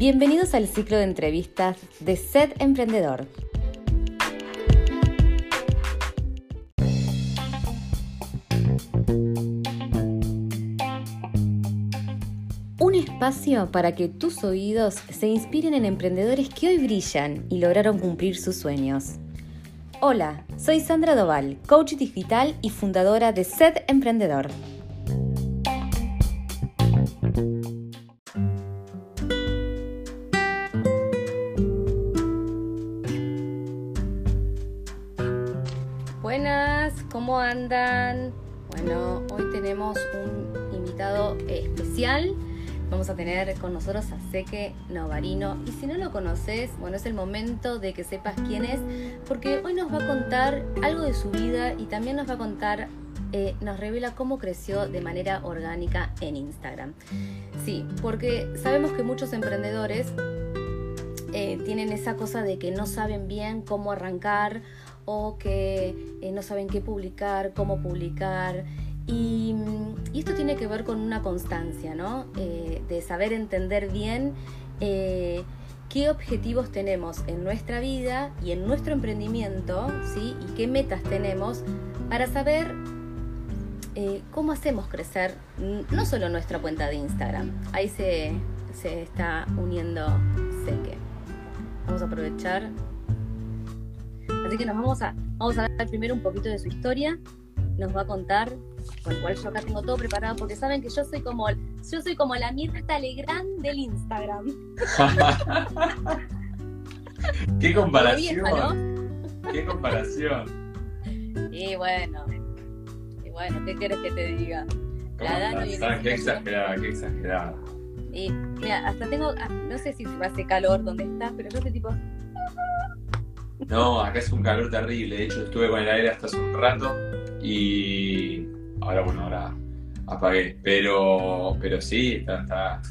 Bienvenidos al ciclo de entrevistas de Sed Emprendedor. Un espacio para que tus oídos se inspiren en emprendedores que hoy brillan y lograron cumplir sus sueños. Hola, soy Sandra Doval, coach digital y fundadora de Sed Emprendedor. Bueno, hoy tenemos un invitado especial. Vamos a tener con nosotros a Seque Novarino. Y si no lo conoces, bueno, es el momento de que sepas quién es, porque hoy nos va a contar algo de su vida y también nos va a contar, eh, nos revela cómo creció de manera orgánica en Instagram. Sí, porque sabemos que muchos emprendedores eh, tienen esa cosa de que no saben bien cómo arrancar o que eh, no saben qué publicar, cómo publicar. Y, y, esto tiene que ver con una constancia, ¿no? Eh, de saber entender bien eh, qué objetivos tenemos en nuestra vida y en nuestro emprendimiento, ¿sí? Y qué metas tenemos para saber cómo hacemos crecer no solo nuestra cuenta de Instagram. Ahí se, se está uniendo Seque. Vamos a aprovechar. Así que nos vamos a, vamos a ver primero un poquito de su historia. Nos va a contar con el cual yo acá tengo todo preparado porque saben que yo soy como yo soy como la Mirta Legrand del Instagram. ¿Qué comparación? Vieja, ¿no? ¿Qué comparación? Y bueno, y bueno, ¿qué quieres que te diga? La edad no qué exagerada, qué exagerada. Y mira, hasta tengo, no sé si hace calor donde estás, pero yo estoy tipo... No, acá es un calor terrible. De hecho, estuve con el aire hasta hace un rato y ahora bueno, ahora apagué. Pero, pero sí, está, está,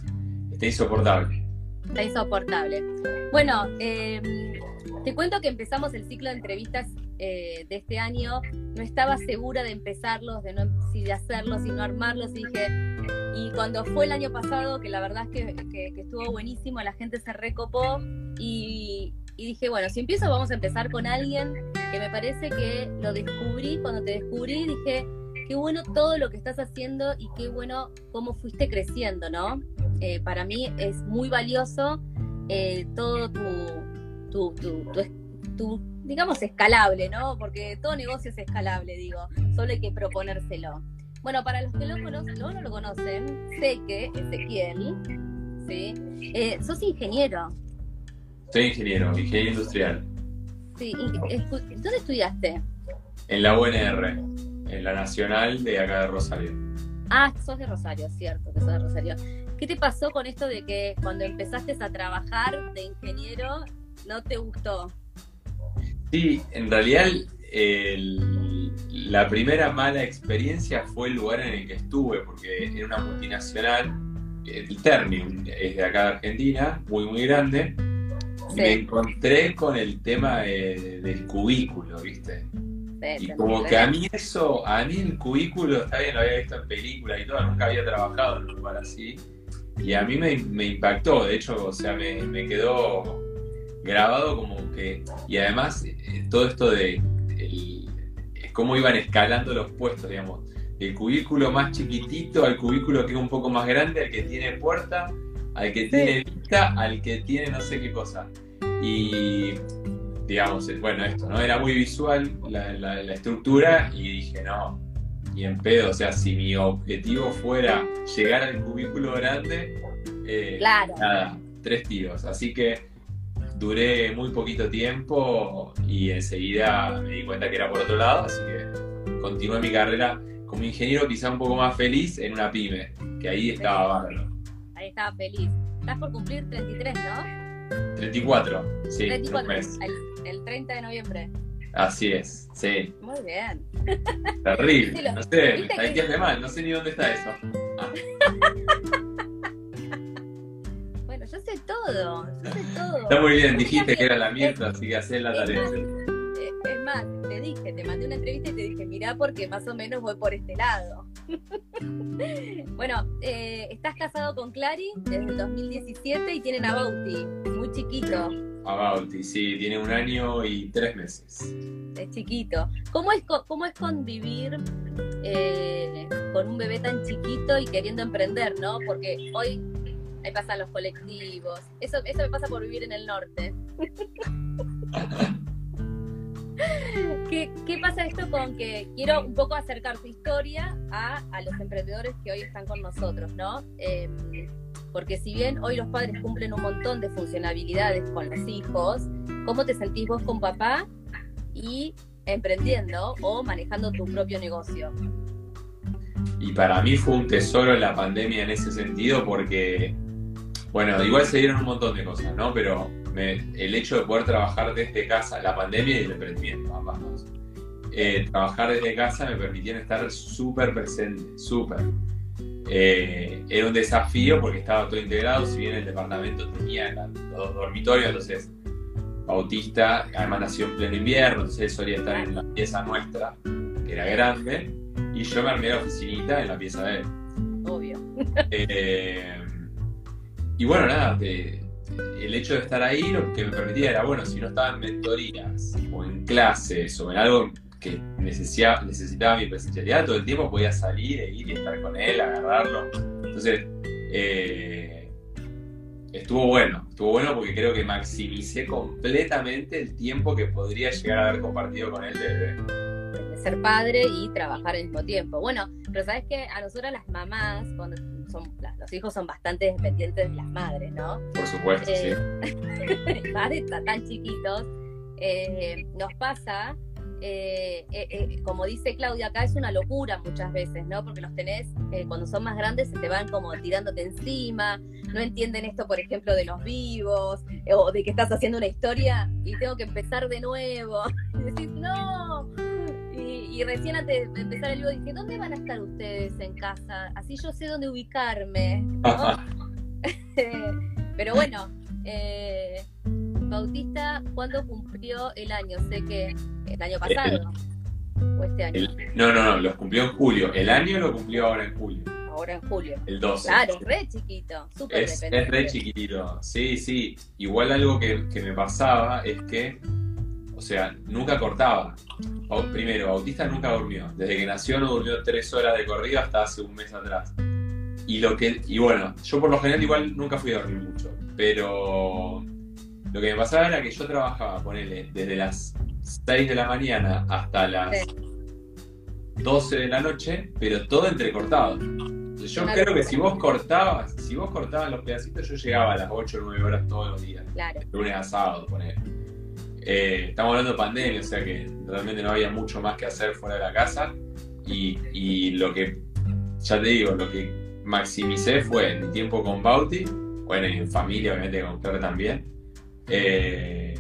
está insoportable. Está insoportable. Bueno, eh, te cuento que empezamos el ciclo de entrevistas eh, de este año. No estaba segura de empezarlos, de no, si de hacerlos, si no armarlos. Y dije, y cuando fue el año pasado, que la verdad es que, que estuvo buenísimo, la gente se recopó y, y dije, bueno, si empiezo vamos a empezar con alguien que me parece que lo descubrí, cuando te descubrí dije, qué bueno todo lo que estás haciendo y qué bueno cómo fuiste creciendo, ¿no? Eh, para mí es muy valioso eh, todo tu, tu, tu, digamos, escalable, ¿no? Porque todo negocio es escalable, digo, solo hay que proponérselo. Bueno, para los que lo conocen, no, no lo conocen, sé que Ezequiel, ¿sí? Eh, sos ingeniero, soy ingeniero, ingeniero industrial. Sí, ¿dónde estudiaste? En la UNR, en la Nacional de acá de Rosario. Ah, sos de Rosario, cierto, que sos de Rosario. ¿Qué te pasó con esto de que cuando empezaste a trabajar de ingeniero no te gustó? Sí, en realidad el, la primera mala experiencia fue el lugar en el que estuve, porque era una multinacional, el Ternium es de acá de Argentina, muy muy grande, me encontré con el tema del cubículo, ¿viste? y como que a mí eso, a mí el cubículo, está bien, lo había visto en películas y todo, nunca había trabajado en un lugar así. Y a mí me, impactó, de hecho, o sea, me, quedó grabado como que. Y además, eh, todo esto de cómo iban escalando los puestos, digamos. El cubículo más chiquitito al cubículo que es un poco más grande, al que tiene puerta, al que tiene vista, al que tiene no sé qué cosa. Y digamos, bueno, esto, ¿no? Era muy visual la, estructura y dije, no, y en pedo, o sea, si mi objetivo fuera llegar al cubículo grande, eh, nada, tres tiros. Así que duré muy poquito tiempo y enseguida me di cuenta que era por otro lado, así que continué mi carrera como ingeniero quizá un poco más feliz en una pyme, que ahí estaba bárbaro. Estaba feliz. Estás por cumplir 33, ¿no? 34, sí. 34, el, 30 de noviembre. Así es, sí. Muy bien. Terrible. no sé, me está diciendo mal, no sé ni dónde está eso. Ah. bueno, yo sé todo, yo sé todo. Está muy bien, dijiste que era la mierda, así que hacé la tarea. Eh, es más, te dije, te mandé una entrevista y te dije, mirá porque más o menos voy por este lado. bueno, eh, estás casado con Clary desde el 2017 y tienen a Bauti, muy chiquito. A Bauti, sí, tiene un año y tres meses. Es chiquito. ¿Cómo es, cómo es convivir eh, con un bebé tan chiquito y queriendo emprender, no? Porque hoy ahí pasan los colectivos. Eso, eso me pasa por vivir en el norte. ¿Qué, pasa esto con que quiero un poco acercar tu historia a, los emprendedores que hoy están con nosotros, ¿no? Em, porque si bien hoy los padres cumplen un montón de funcionalidades con los hijos, ¿cómo te sentís vos con papá y emprendiendo o manejando tu propio negocio? Y para mí fue un tesoro la pandemia en ese sentido porque, bueno, igual se dieron un montón de cosas, ¿no? Pero el hecho de poder trabajar desde casa, la pandemia y el emprendimiento, ambas dos. Eh, trabajar desde casa me permitieron estar súper presente, súper. Eh, era un desafío porque estaba todo integrado, si bien el departamento tenía los dormitorios, entonces Bautista, además nació en pleno invierno, entonces él solía estar en la pieza nuestra, que era grande, y yo me armé la oficinita en la pieza de él. Obvio. Eh, y bueno, nada, de, el hecho de estar ahí lo que me permitía era, bueno, si no estaba en mentorías o en clases o en algo que necesitaba, necesitaba mi presencialidad, todo el tiempo podía salir e ir y estar con él, agarrarlo. Entonces, eh, estuvo bueno, estuvo bueno porque creo que maximicé completamente el tiempo que podría llegar a haber compartido con él de ser padre y trabajar al mismo tiempo. Bueno, pero sabes que a nosotras las mamás, cuando son, los hijos son bastante dependientes de las madres, ¿no? Por supuesto, sí. Eh, padres tan chiquitos, eh, nos pasa, eh, como dice Claudia, acá es una locura muchas veces, ¿no? Porque los tenés, cuando son más grandes, se te van como tirándote encima, no entienden esto, por ejemplo, de los vivos, o de que estás haciendo una historia y tengo que empezar de nuevo. Y decís, no, y, recién antes de empezar el vivo dije, ¿dónde van a estar ustedes en casa? Así yo sé dónde ubicarme. Pero bueno, eh, Bautista, ¿cuándo cumplió el año? Sé que el año pasado. o este año. no, no, no, lo cumplió en julio. El año lo cumplió ahora en julio. Ahora en julio. El 12. Claro, re chiquito, súper es, es re chiquitito, sí, sí. Igual algo que, que me pasaba es que o sea, nunca cortaba. Primero, Bautista nunca durmió. Desde que nació no durmió tres horas de corrido hasta hace un mes atrás. Y lo que, y bueno, yo por lo general igual nunca fui a dormir mucho. Pero lo que me pasaba era que yo trabajaba, ponele, desde las 6 de la mañana hasta las 12 de la noche, pero todo entrecortado. Yo creo que si vos cortabas, si vos cortabas los pedacitos, yo llegaba a las 8 o 9 horas todos los días. Claro. De lunes a sábado, ponele. Eh, estamos hablando de pandemia, o sea que realmente no había mucho más que hacer fuera de la casa. Y, lo que, ya te digo, lo que maximicé fue mi tiempo con Bauti, bueno, en familia, obviamente con Claire también. Eh,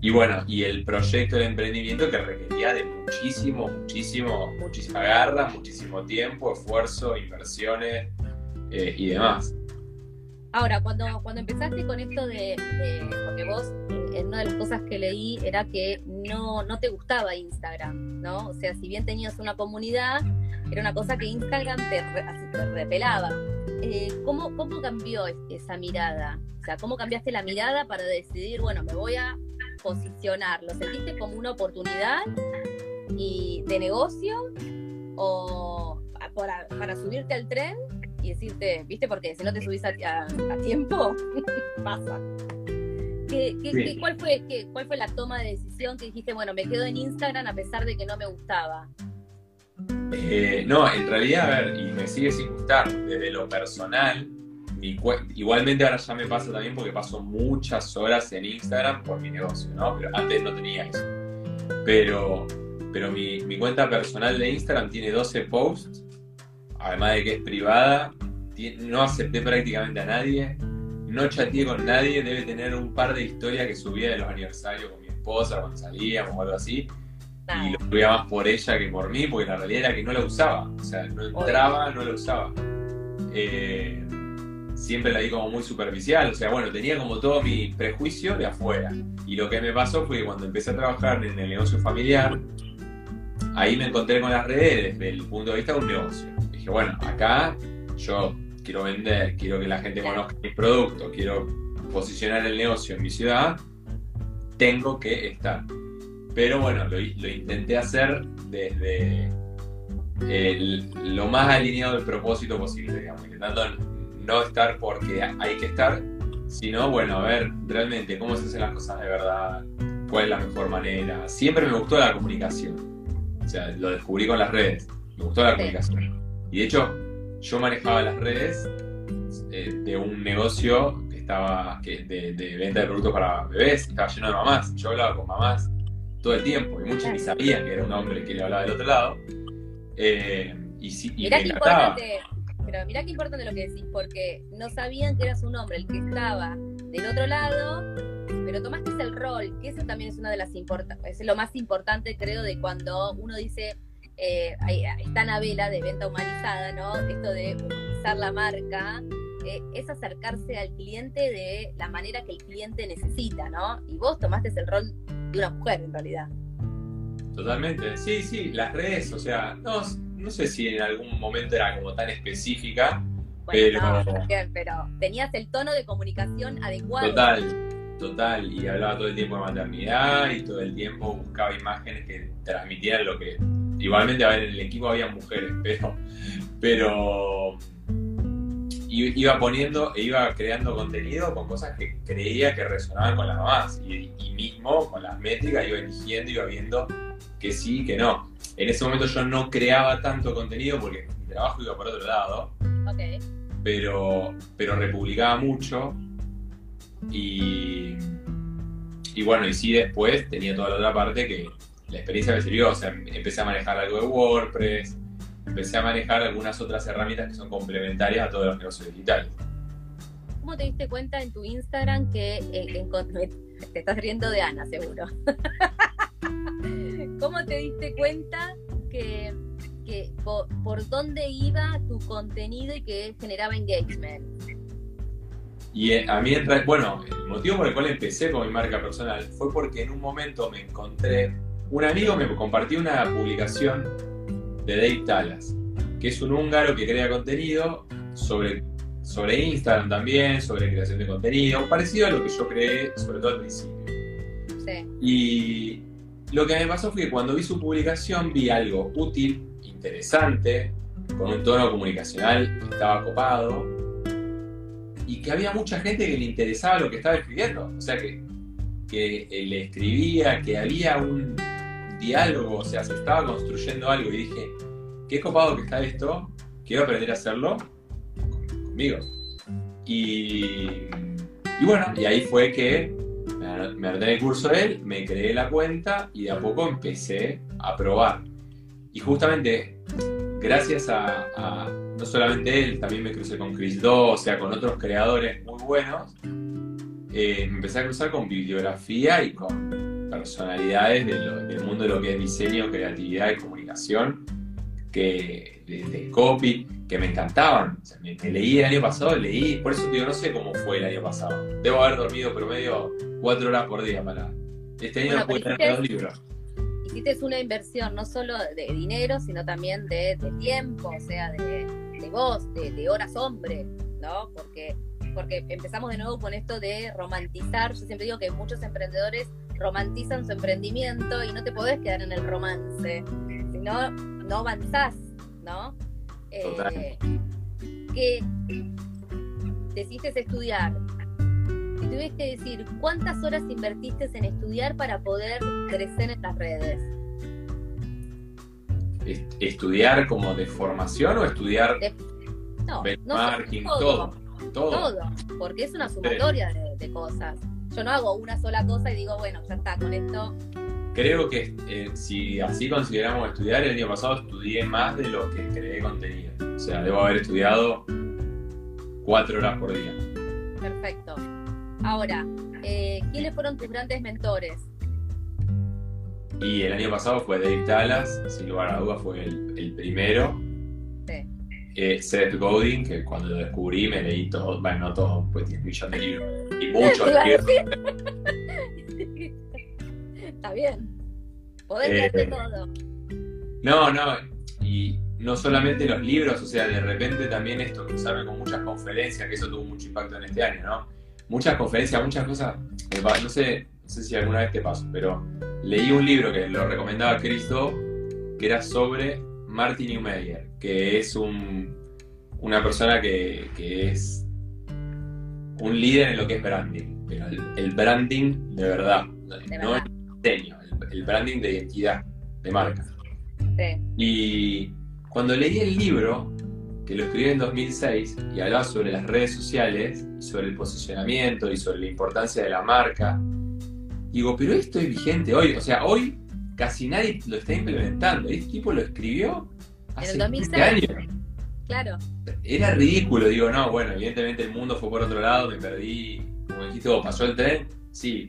y bueno, y el proyecto de emprendimiento que requería de muchísimo, muchísimo, muchísima garra, muchísimo tiempo, esfuerzo, inversiones eh, y demás. Ahora, cuando, cuando empezaste con esto de, porque vos, eh, una de las cosas que leí era que no, no te gustaba Instagram, ¿no? O sea, si bien tenías una comunidad, era una cosa que Instagram te, repelaba. Eh, ¿cómo, ¿Cómo cambió esa mirada? O sea, ¿cómo cambiaste la mirada para decidir, bueno, me voy a posicionar? ¿Lo sentiste como una oportunidad y de negocio o para, para subirte al tren y decirte, ¿viste? Porque si no te subís a, tiempo, pasa. ¿Qué, cuál, fue, ¿Cuál fue la toma de decisión que dijiste, bueno, me quedo en Instagram a pesar de que no me gustaba? Eh, no, en realidad, a ver, y me sigue sin gustar, desde lo personal, igualmente ahora ya me pasa también porque paso muchas horas en Instagram por mi negocio, ¿no? Pero antes no tenía eso. Pero, pero mi, mi cuenta personal de Instagram tiene 12 posts además de que es privada, no acepté prácticamente a nadie, no chateé con nadie, debe tener un par de historias que subía de los aniversarios con mi esposa cuando salíamos o algo así. Y lo subía más por ella que por mí, porque la realidad era que no la usaba. O sea, no entraba, no la usaba. Eh, siempre la di como muy superficial. O sea, bueno, tenía como todo mi prejuicio de afuera. Y lo que me pasó fue que cuando empecé a trabajar en el negocio familiar, ahí me encontré con las redes desde el punto de vista de un negocio dije, bueno, acá yo quiero vender, quiero que la gente conozca mis productos, quiero posicionar el negocio en mi ciudad, tengo que estar. Pero bueno, lo, intenté hacer desde lo más alineado del propósito posible, digamos, intentando no estar porque hay que estar, sino bueno, a ver realmente cómo se hacen las cosas de verdad, cuál es la mejor manera. Siempre me gustó la comunicación, o sea, lo descubrí con las redes, me gustó la comunicación. Y de hecho, yo manejaba las redes eh, de un negocio que estaba que, de, venta de productos para bebés, estaba lleno de mamás. Yo hablaba con mamás todo el tiempo y muchos ni sabían que era un hombre que le hablaba del otro lado. Eh, y, sí, y mirá qué importante, pero mirá qué importante lo que decís, porque no sabían que eras un hombre el que estaba del otro lado, pero tomaste el rol, que eso también es una de las importantes, es lo más importante creo de cuando uno dice eh, está en vela de venta humanizada, ¿no? Esto de humanizar la marca, eh, es acercarse al cliente de la manera que el cliente necesita, ¿no? Y vos tomaste el rol de una mujer en realidad. Totalmente, sí, sí, las redes, o sea, no, no sé si en algún momento era como tan específica, pero... pero tenías el tono de comunicación adecuado. Total, total, y hablaba todo el tiempo de maternidad y todo el tiempo buscaba imágenes que transmitieran lo que igualmente, a ver, en el equipo había mujeres, pero, pero iba poniendo e iba creando contenido con cosas que creía que resonaban con las mamás y, mismo con las métricas iba eligiendo, iba viendo que sí que no. En ese momento yo no creaba tanto contenido porque mi trabajo iba por otro lado, pero, pero republicaba mucho y, y bueno, y sí después tenía toda la otra parte que la experiencia me sirvió, o sea, empecé a manejar algo de WordPress, empecé a manejar algunas otras herramientas que son complementarias a todos los negocios digitales. ¿Cómo te diste cuenta en tu Instagram que eh, te estás riendo de Ana, seguro? ¿Cómo te diste cuenta que, por, dónde iba tu contenido y que generaba engagement? Y eh, a mí, bueno, el motivo por el cual empecé con mi marca personal fue porque en un momento me encontré un amigo me compartió una publicación de Dave Talas, que es un húngaro que crea contenido sobre, sobre Instagram también, sobre creación de contenido, parecido a lo que yo creé, sobre todo al principio. Sí. Y lo que me pasó fue que cuando vi su publicación vi algo útil, interesante, con un tono comunicacional que estaba copado, y que había mucha gente que le interesaba lo que estaba escribiendo. O sea, que, que le escribía, que había un, diálogo, o sea, se estaba construyendo algo y dije, qué copado que está esto, quiero aprender a hacerlo conmigo. Y, bueno, y ahí fue que me en el curso de él, me creé la cuenta y de a poco empecé a probar. Y justamente, gracias a, no solamente él, también me crucé con Chris Do, o sea, con otros creadores muy buenos, eh, me empecé a cruzar con bibliografía y con personalidades del mundo de lo que es diseño, creatividad y comunicación, que, de, copy, que me encantaban. me, leí el año pasado, leí, por eso digo, no sé cómo fue el año pasado. Debo haber dormido promedio cuatro horas por día para... Este año no pude tener dos libros. Hiciste una inversión no solo de dinero, sino también de, tiempo, o sea, de, voz, de, horas hombre, ¿no? Porque porque empezamos de nuevo con esto de romantizar. Yo siempre digo que muchos emprendedores romantizan su emprendimiento y no te podés quedar en el romance, si no, no avanzás, ¿no? Eh, que decidiste estudiar, si tuvieras que decir, ¿cuántas horas invertiste en estudiar para poder crecer en las redes? ¿Estudiar como de formación o estudiar no, benchmarking, todo, todo, todo? porque es una sumatoria de cosas. Yo no hago una sola cosa y digo, bueno, ya está, con esto. Creo que eh, si así consideramos estudiar, el año pasado estudié más de lo que creé contenido. O sea, debo haber estudiado cuatro horas por día. Perfecto. Ahora, eh, ¿quiénes fueron tus grandes mentores? Y el año pasado fue Dave Talas, sin lugar a dudas fue el, primero. Eh, Seth Godin, que cuando lo descubrí me leí todo, bueno, no todo, pues tiene un millón de libros y mucho Está bien. Podés eh, todo. No, no. Y no solamente los libros, o sea, de repente también esto cruzarme con muchas conferencias, que eso tuvo mucho impacto en este año, ¿no? Muchas conferencias, muchas cosas, no sé, no sé si alguna vez te pasó, pero leí un libro que lo recomendaba Cristo, que era sobre Martin Neumeyer, que es un, una persona que, es un líder en lo que es branding, pero el, branding de verdad, no el diseño, el, branding de identidad, de marca. Y cuando leí el libro, que lo escribí en 2006, y hablaba sobre las redes sociales, sobre el posicionamiento y sobre la importancia de la marca, digo, pero esto es vigente hoy, o sea, hoy casi nadie lo está implementando. Este tipo lo escribió hace en el años. Claro. Era ridículo, digo, no, bueno, evidentemente el mundo fue por otro lado, me perdí, como dijiste vos, pasó el tren, sí,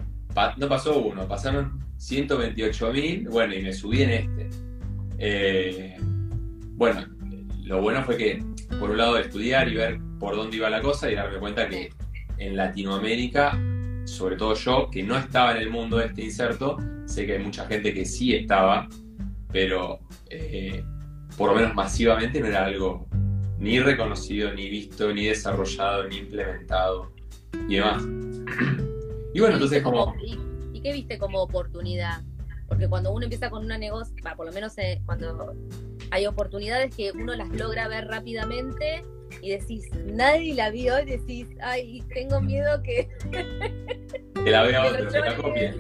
no pasó uno, pasaron 128 mil, bueno, y me subí en este. Eh, bueno, lo bueno fue que, por un lado, estudiar y ver por dónde iba la cosa y darme cuenta que en Latinoamérica, sobre todo yo, que no estaba en el mundo de este inserto, sé que hay mucha gente que sí estaba, pero eh, por lo menos masivamente no era algo ni reconocido, ni visto, ni desarrollado, ni implementado y demás. Y bueno, entonces como... ¿Y qué viste como oportunidad? Porque cuando uno empieza con una negocio, por lo menos eh, cuando hay oportunidades que uno las logra ver rápidamente y decís, nadie la vio y decís, ay, tengo miedo que... que la vea otro, que la copie.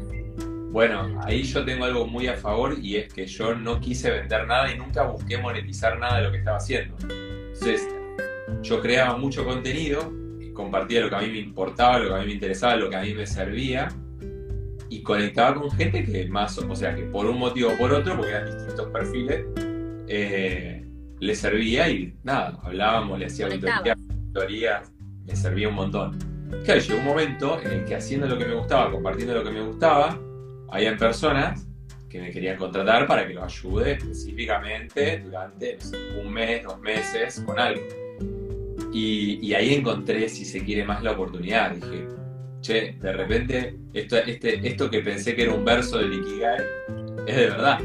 Bueno, ahí yo tengo algo muy a favor y es que yo no quise vender nada y nunca busqué monetizar nada de lo que estaba haciendo. Entonces, yo creaba mucho contenido, compartía lo que a mí me importaba, lo que a mí me interesaba, lo que a mí me servía y conectaba con gente que más, o sea, que por un motivo o por otro, porque eran distintos perfiles, eh, le servía y nada, hablábamos, le hacía auditoría, me servía un montón. Claro, llegó un momento en el que haciendo lo que me gustaba, compartiendo lo que me gustaba, había personas que me querían contratar para que los ayude específicamente durante un mes, dos meses con algo. Y, ahí encontré, si se quiere, más la oportunidad. Dije, che, de repente esto, este, esto que pensé que era un verso de Ikigai es de verdad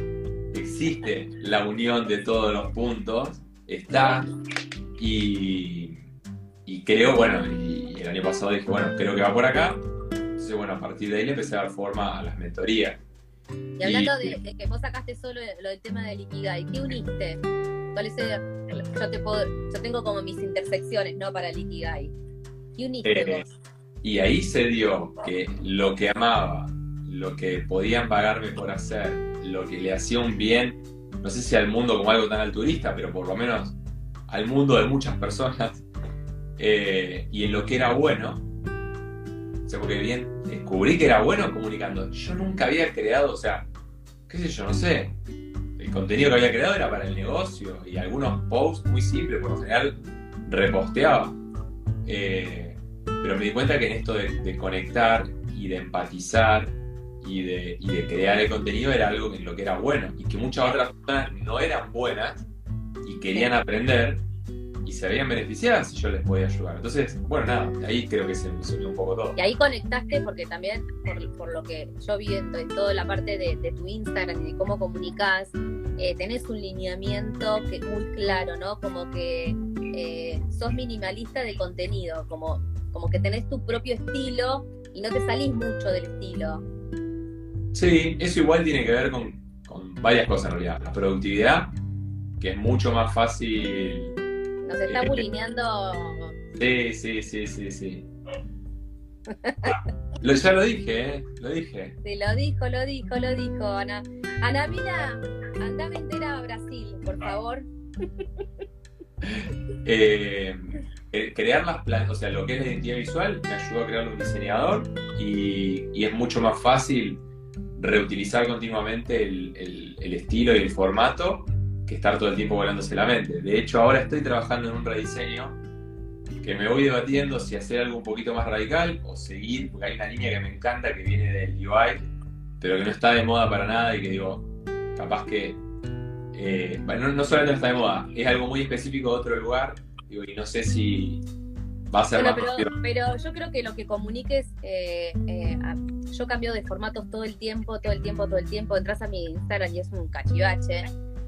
existe la unión de todos los puntos, está, y, creo, bueno, y, el año pasado dije, bueno, creo que va por acá, entonces, bueno, a partir de ahí le empecé a dar forma a las mentorías. Y hablando de, que vos sacaste solo lo del tema del Ikigai, ¿qué uniste? ¿Cuál es yo, te puedo, yo tengo como mis intersecciones, ¿no? Para el Ikigai. ¿Qué uniste eh, vos? Y ahí se dio que lo que amaba, lo que podían pagarme por hacer, lo que le hacía un bien, no sé si al mundo como algo tan altruista, pero por lo menos al mundo de muchas personas, eh, y en lo que era bueno. O sea, porque bien, descubrí que era bueno comunicando. Yo nunca había creado, o sea, qué sé yo, no sé. El contenido que había creado era para el negocio y algunos posts muy simples, por lo general reposteaba. Eh, pero me di cuenta que en esto de conectar y de empatizar y de, crear el contenido era algo en lo que era bueno y que muchas otras personas no eran buenas y querían aprender y se habían beneficiado si yo les podía ayudar. Entonces, bueno, nada, ahí creo que se me un poco todo. Y ahí conectaste porque también, por, lo que yo vi en, toda la parte de, tu Instagram y de cómo comunicas, eh, tenés un lineamiento que muy claro, ¿no? Como que eh, sos minimalista de contenido, como, como que tenés tu propio estilo y no te salís mucho del estilo. Sí, eso igual tiene que ver con, varias cosas en realidad. La productividad, que es mucho más fácil. Nos está eh, bulineando. Sí, sí, sí, sí, sí. lo, ya lo dije, ¿eh? Lo dije. Sí, lo dijo, lo dijo, lo dijo, Ana. Ana, mira, andame entera a Brasil, por favor. Eh, crear las planes, o sea, lo que es la identidad visual me ayudó a crear un diseñador y, y es mucho más fácil reutilizar continuamente el, estilo y el formato que estar todo el tiempo volándose la mente. De hecho, ahora estoy trabajando en un rediseño que me voy debatiendo si hacer algo un poquito más radical o seguir, porque hay una línea que me encanta que viene del UI, pero que no está de moda para nada y que digo, capaz que, eh, no, no solamente está de moda, es algo muy específico de otro lugar, y no sé si, va a ser más pero, pero, yo creo que lo que comuniques, eh, eh, yo cambio de formatos todo el tiempo, todo el tiempo, todo el tiempo. Entras a mi Instagram y es un cachivache.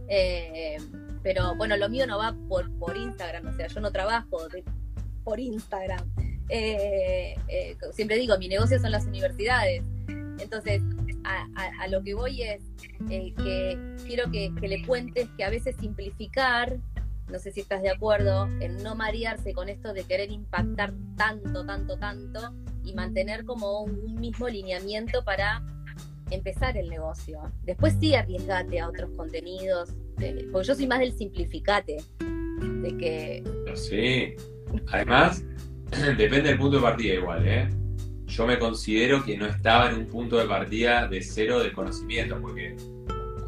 Eh, pero bueno, lo mío no va por, por Instagram, o sea, yo no trabajo por Instagram. Siempre digo, mi negocio son las universidades. Entonces, a, lo que voy es que quiero que, le cuentes que a veces simplificar, no sé si estás de acuerdo, en no marearse con esto de querer impactar tanto, tanto, tanto y mantener como un, mismo lineamiento para empezar el negocio. Después sí arriesgate a otros contenidos, porque yo soy más del simplificate, de que... Sí, además depende del punto de partida igual, ¿eh? yo me considero que no estaba en un punto de partida de cero de conocimiento, porque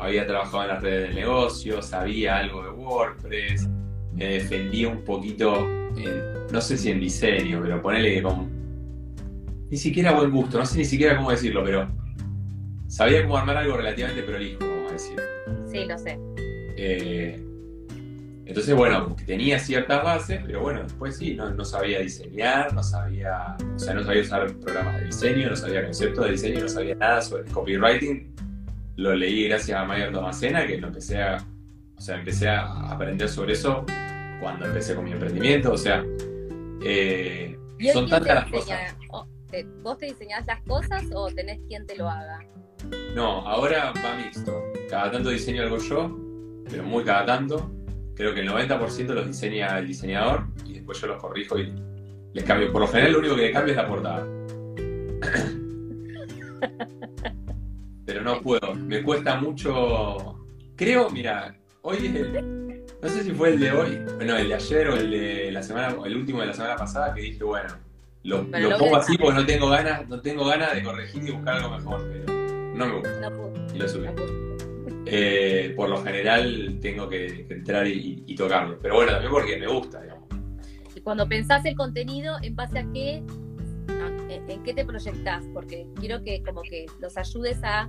había trabajado en las redes del negocio, sabía algo de WordPress, me defendía un poquito, no sé si en diseño, pero ponele que con... Ni siquiera buen gusto, no sé ni siquiera cómo decirlo, pero sabía cómo armar algo relativamente prolijo, vamos a decir. Sí, lo sé. Eh, entonces, bueno, tenía ciertas bases, pero bueno, después sí, no, sabía diseñar, no sabía, o sea, no sabía usar programas de diseño, no sabía conceptos de diseño, no sabía nada sobre copywriting. Lo leí gracias a Mayer Tomacena, que lo empecé a, o sea, empecé a aprender sobre eso cuando empecé con mi emprendimiento, o sea, eh, son tantas las cosas. ¿Vos te diseñás las cosas o tenés quien te lo haga? No, ahora va mixto. Cada tanto diseño algo yo, pero muy cada tanto creo que el 90% los diseña el diseñador y después yo los corrijo y les cambio. Por lo general lo único que le cambio es la portada. Pero no puedo, me cuesta mucho. Creo, mira, hoy es el. No sé si fue el de hoy, bueno, el de ayer o el de la semana, el último de la semana pasada, que dije, bueno, lo, pongo así porque no tengo ganas, no tengo ganas de corregir y buscar algo mejor, pero no me gusta. y lo subí. Eh, por lo general tengo que, entrar y, tocarlo. Pero bueno, también porque me gusta, digamos. Y cuando pensás el contenido, ¿en base a qué? ¿En qué te proyectás? Porque quiero que como que los ayudes a,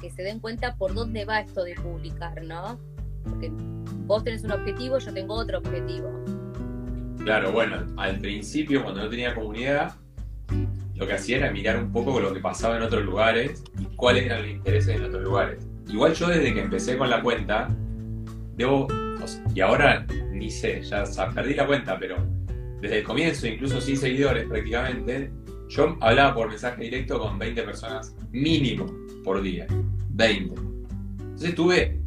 que se den cuenta por dónde va esto de publicar, ¿no? Porque vos tenés un objetivo, yo tengo otro objetivo. Claro, bueno, al principio cuando no tenía comunidad, lo que hacía era mirar un poco lo que pasaba en otros lugares y cuáles eran los intereses en otros lugares. Igual yo desde que empecé con la cuenta, debo, y ahora ni sé, ya perdí la cuenta, pero desde el comienzo, incluso sin seguidores prácticamente, yo hablaba por mensaje directo con 20 personas mínimo por día. 20. Entonces tuve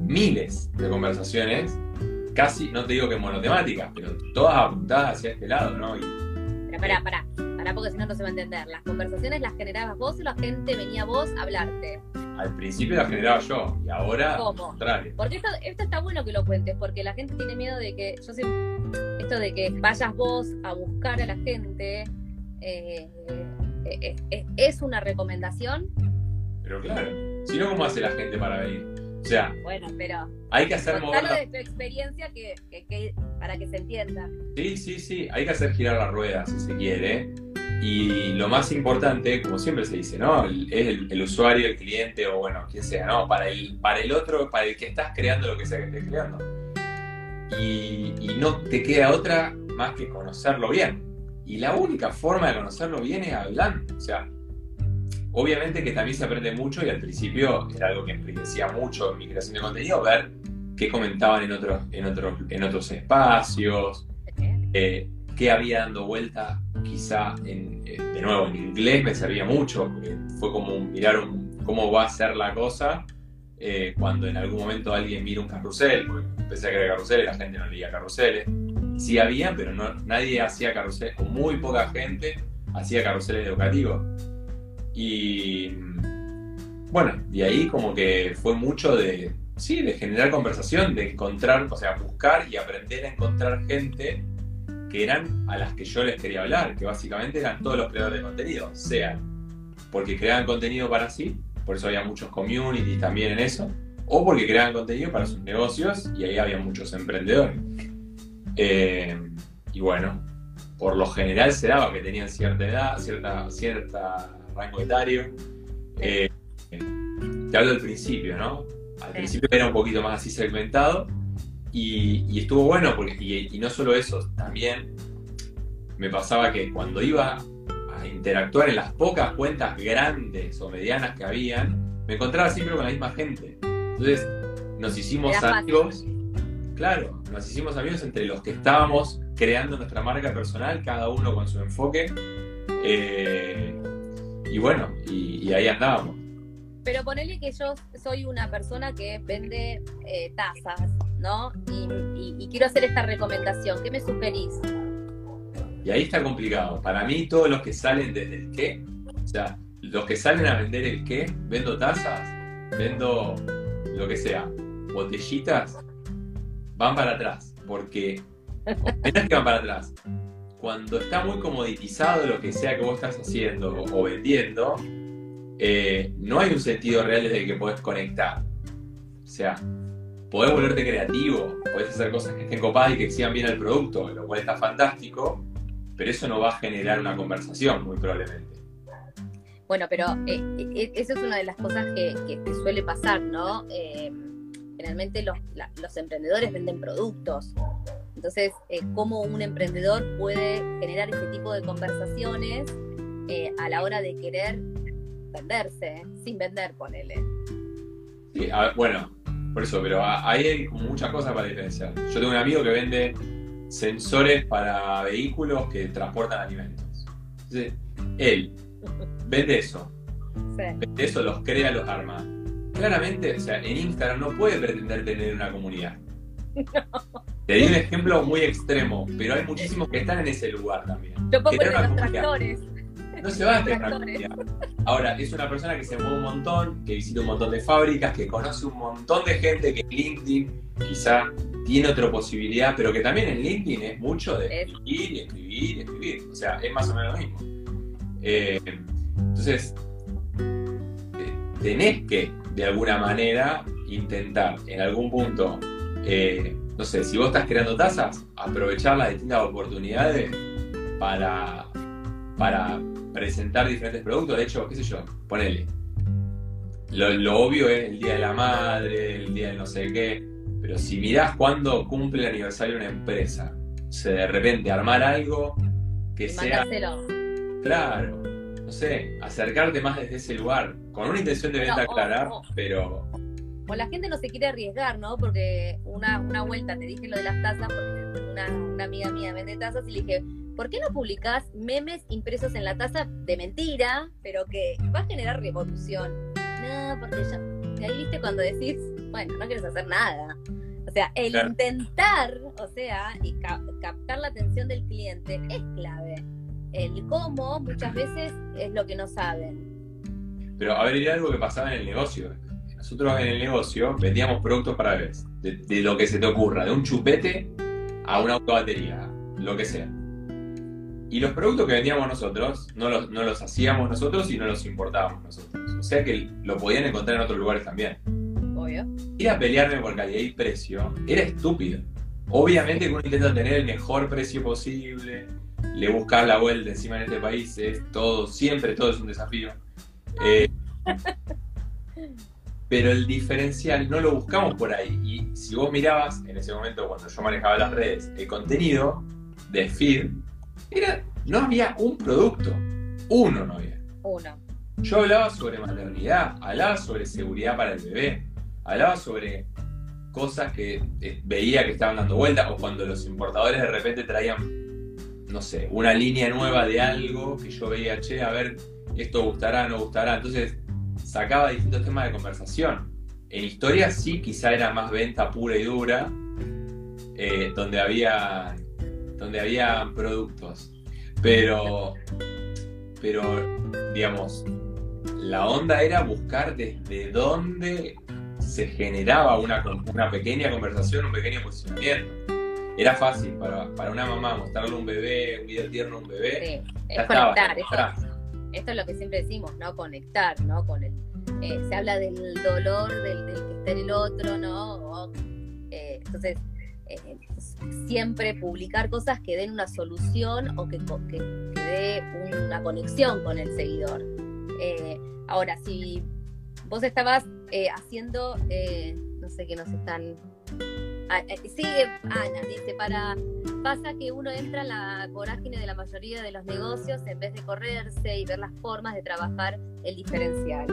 miles de conversaciones, casi, no te digo que monotemáticas, pero todas apuntadas hacia este lado, ¿no? Y, pero pará, pará, pará porque si no no se va a entender. ¿Las conversaciones las generabas vos o la gente venía a vos a hablarte? al principio la generaba yo y ahora ¿Cómo? Porque esto, está bueno que lo cuentes, porque la gente tiene miedo de que, yo sé, esto de que vayas vos a buscar a la gente, eh, eh, eh, es una recomendación. Pero claro, si no, ¿cómo hace la gente para venir? O sea, bueno, pero hay que hacer mover de tu experiencia que, para que se entienda. Sí, sí, sí, hay que hacer girar la rueda si se quiere. Y lo más importante, como siempre se dice, ¿no? Es el, usuario, el cliente o bueno, quien sea, ¿no? Para el, para el otro, para el que estás creando lo que sea que estés creando. Y, no te queda otra más que conocerlo bien. Y la única forma de conocerlo bien es hablando. O sea, obviamente que también se aprende mucho y al principio era algo que enriquecía mucho en mi creación de contenido, ver qué comentaban en otros, en otros, en otros espacios, eh, qué había dando vuelta quizá en, eh, de nuevo en inglés me servía mucho, fue como mirar cómo va a ser la cosa eh, cuando en algún momento alguien mira un carrusel, porque empecé a crear carruseles, la gente no leía carruseles. Sí había, pero no, nadie hacía carruseles, o muy poca gente hacía carruseles educativos. Y bueno, y ahí como que fue mucho de, sí, de generar conversación, de encontrar, o sea, buscar y aprender a encontrar gente que eran a las que yo les quería hablar, que básicamente eran todos los creadores de contenido, sean porque creaban contenido para sí, por eso había muchos communities también en eso, o porque creaban contenido para sus negocios y ahí había muchos emprendedores. Eh, y bueno, por lo general se daba que tenían cierta edad, cierta, cierta rango etario. Eh, te hablo del principio, ¿no? Al principio era un poquito más así segmentado y, estuvo bueno, porque, y, no solo eso, también me pasaba que cuando iba a interactuar en las pocas cuentas grandes o medianas que habían, me encontraba siempre con la misma gente. Entonces nos hicimos amigos claro, nos hicimos amigos entre los que estábamos creando nuestra marca personal, cada uno con su enfoque. Eh, y bueno, y, ahí andábamos. Pero ponele que yo soy una persona que vende eh, tazas, ¿no? Y, quiero hacer esta recomendación. ¿Qué me sugerís? Y ahí está complicado. Para mí, todos los que salen desde el qué, o sea, los que salen a vender el qué, vendo tazas, vendo lo que sea, botellitas, van para atrás. Porque, menos que van para atrás, cuando está muy comoditizado lo que sea que vos estás haciendo o vendiendo, eh, no hay un sentido real desde que podés conectar. O sea, podés volverte creativo, podés hacer cosas que estén copadas y que sigan bien al producto, lo cual está fantástico, pero eso no va a generar una conversación, muy probablemente. Bueno, pero eh, eh, eso es una de las cosas que, suele pasar, ¿no? generalmente los, los emprendedores venden productos, entonces, eh, cómo un emprendedor puede generar ese tipo de conversaciones eh, a la hora de querer venderse, sin vender, ponele. Sí, bueno, por eso, pero ahí hay muchas cosas para diferenciar. Yo tengo un amigo que vende sensores para vehículos que transportan alimentos. Entonces, él vende eso. Vende eso, los crea, los arma. Claramente, o sea, en Instagram no puede pretender tener una comunidad. No. Te di un ejemplo muy extremo, pero hay muchísimos que están en ese lugar también. Yo los tractores. No se va a comunidad. Ahora, es una persona que se mueve un montón, que visita un montón de fábricas, que conoce un montón de gente que en LinkedIn quizá tiene otra posibilidad, pero que también en LinkedIn es mucho de escribir y escribir y escribir. O sea, es más o menos lo mismo. Eh, entonces, tenés que, de alguna manera, intentar en algún punto eh, no sé, si vos estás creando tazas, aprovechar las distintas oportunidades para, para presentar diferentes productos. De hecho, qué sé yo, ponele. Lo, obvio es el día de la madre, el día de no sé qué. Pero si mirás cuándo cumple el aniversario de una empresa, o sea, de repente armar algo que sea. Claro, no sé, acercarte más desde ese lugar, con una intención de venta clara, pero o la gente no se quiere arriesgar, ¿no? Porque una, una vuelta te dije lo de las tazas, porque una, una amiga mía vende tazas y le dije, ¿por qué no publicás memes impresos en la taza de mentira, pero que va a generar revolución? No, porque ya, ahí viste cuando decís, bueno, no quieres hacer nada. O sea, el intentar, o sea, y captar la atención del cliente es clave. El cómo muchas veces es lo que no saben. Pero a ver, era algo que pasaba en el negocio nosotros en el negocio vendíamos productos para bebés, de, lo que se te ocurra, de un chupete a una autobatería, lo que sea. Y los productos que vendíamos nosotros no los, no los hacíamos nosotros y no los importábamos nosotros. O sea que lo podían encontrar en otros lugares también. Obvio. Ir a pelearme por calidad y precio era estúpido. Obviamente que uno intenta tener el mejor precio posible, le buscar la vuelta encima en este país es todo, siempre todo es un desafío. Eh, pero el diferencial no lo buscamos por ahí. Y si vos mirabas en ese momento cuando yo manejaba las redes, el contenido de feed, era, no había un producto, uno no había. Uno. Yo hablaba sobre maternidad, hablaba sobre seguridad para el bebé, hablaba sobre cosas que eh, veía que estaban dando vuelta o cuando los importadores de repente traían, no sé, una línea nueva de algo que yo veía, che, a ver, esto gustará, no gustará. Entonces sacaba distintos temas de conversación. En historia sí, quizá era más venta pura y dura, eh, donde, había, donde había productos. Pero, pero, digamos, la onda era buscar desde dónde se generaba una, una pequeña conversación, un pequeño posicionamiento. Era fácil para, una mamá mostrarle un bebé, un video tierno a un bebé. Sí, es conectar, esto es lo que siempre decimos, ¿no? Conectar, ¿no? Con el, eh, se habla del dolor del, que está en el otro, ¿no? Eh, entonces, eh, siempre publicar cosas que den una solución o que, que, dé una conexión con el seguidor. ahora, si vos estabas haciendo, no sé qué nos están Ah, eh, sigue Ana, dice, para pasa que uno entra en la vorágine de la mayoría de los negocios en vez de correrse y ver las formas de trabajar el diferencial.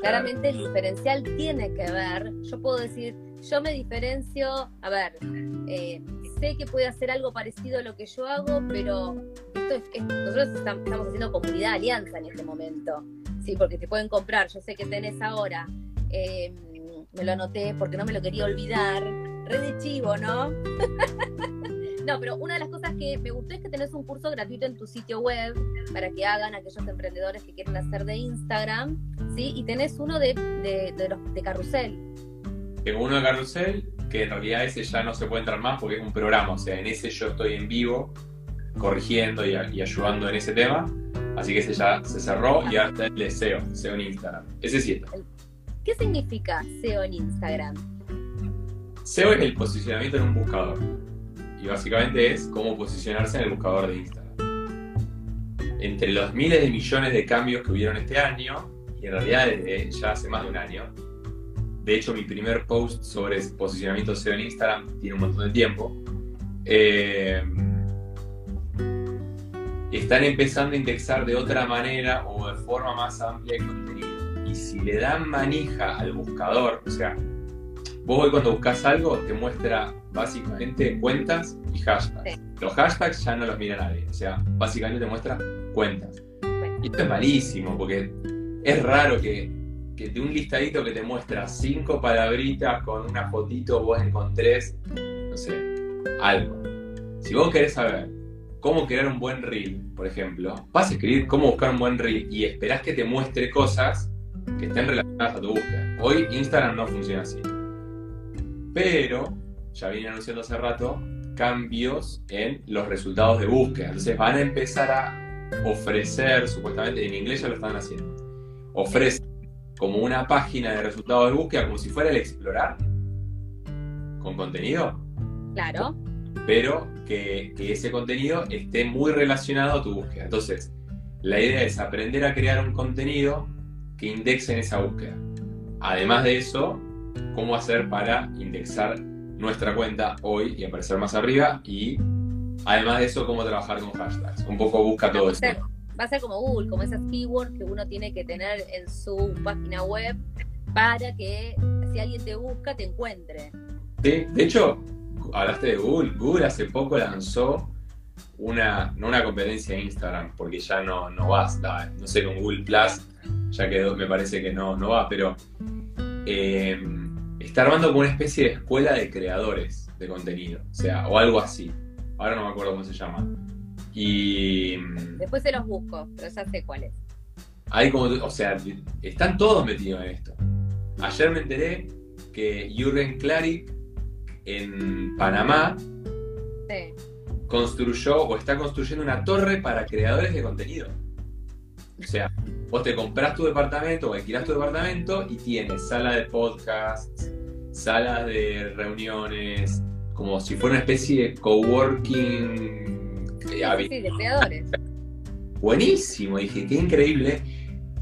Claramente el diferencial tiene que ver, yo puedo decir, yo me diferencio, a ver, eh, sé que puede hacer algo parecido a lo que yo hago, pero esto es, nosotros estamos haciendo comunidad alianza en este momento, sí, porque te pueden comprar, yo sé que tenés ahora, em, me lo anoté porque no me lo quería olvidar, red de chivo, ¿no? No, pero una de las cosas que me gustó es que tenés un curso gratuito en tu sitio web para que hagan aquellos emprendedores que quieren hacer de Instagram, ¿sí? Y tenés uno de, de, los de carrusel. Tengo uno de carrusel, que en realidad ese ya no se puede entrar más porque es un programa, o sea, en ese yo estoy en vivo corrigiendo y, ayudando en ese tema, así que ese ya se cerró y ahora está el de SEO, SEO en Instagram. Ese sí está. ¿Qué significa SEO en Instagram? SEO es el posicionamiento en un buscador y básicamente es cómo posicionarse en el buscador de Instagram. Entre los miles de millones de cambios que hubieron este año, y en realidad desde ya hace más de un año, de hecho mi primer post sobre posicionamiento SEO en Instagram tiene un montón de tiempo, eh, están empezando a indexar de otra manera o de forma más amplia el contenido. Y si le dan manija al buscador, o sea, Vos hoy cuando buscas algo te muestra básicamente cuentas y hashtags. Los hashtags ya no los mira nadie, o sea, básicamente te muestra cuentas. Y esto es malísimo porque es raro que, que de un listadito que te muestra cinco palabritas con una fotito vos encontrés, no sé, algo. Si vos querés saber cómo crear un buen reel, por ejemplo, vas a escribir cómo buscar un buen reel y esperás que te muestre cosas que estén relacionadas a tu búsqueda. Hoy Instagram no funciona así. Pero, ya viene anunciando hace rato, cambios en los resultados de búsqueda. Entonces van a empezar a ofrecer, supuestamente en inglés ya lo están haciendo, ofrecen como una página de resultados de búsqueda, como si fuera el explorar, con contenido. Claro. Pero que, que ese contenido esté muy relacionado a tu búsqueda. Entonces, la idea es aprender a crear un contenido que indexe en esa búsqueda. Además de eso, cómo hacer para indexar nuestra cuenta hoy y aparecer más arriba y además de eso cómo trabajar con hashtags. Un poco busca todo esto. Va a ser como Google, como esas keywords que uno tiene que tener en su página web para que si alguien te busca te encuentre. Sí, de hecho, hablaste de Google. Google hace poco lanzó una, no una competencia en Instagram, porque ya no, no basta, no sé, con Google Plus, ya quedó, me parece que no, no va, pero eh, está armando como una especie de escuela de creadores de contenido, o sea, o algo así. Ahora no me acuerdo cómo se llama. Y. Después se los busco, pero ya sé cuál es. Hay como, o sea, están todos metidos en esto. Ayer me enteré que Jürgen Klarik en Panamá construyó o está construyendo una torre para creadores de contenido. O sea, vos te compras tu departamento o alquilás tu departamento y tienes sala de podcasts, salas de reuniones, como si fuera una especie de coworking. Sí, sí, de creadores. Buenísimo, dije, qué increíble.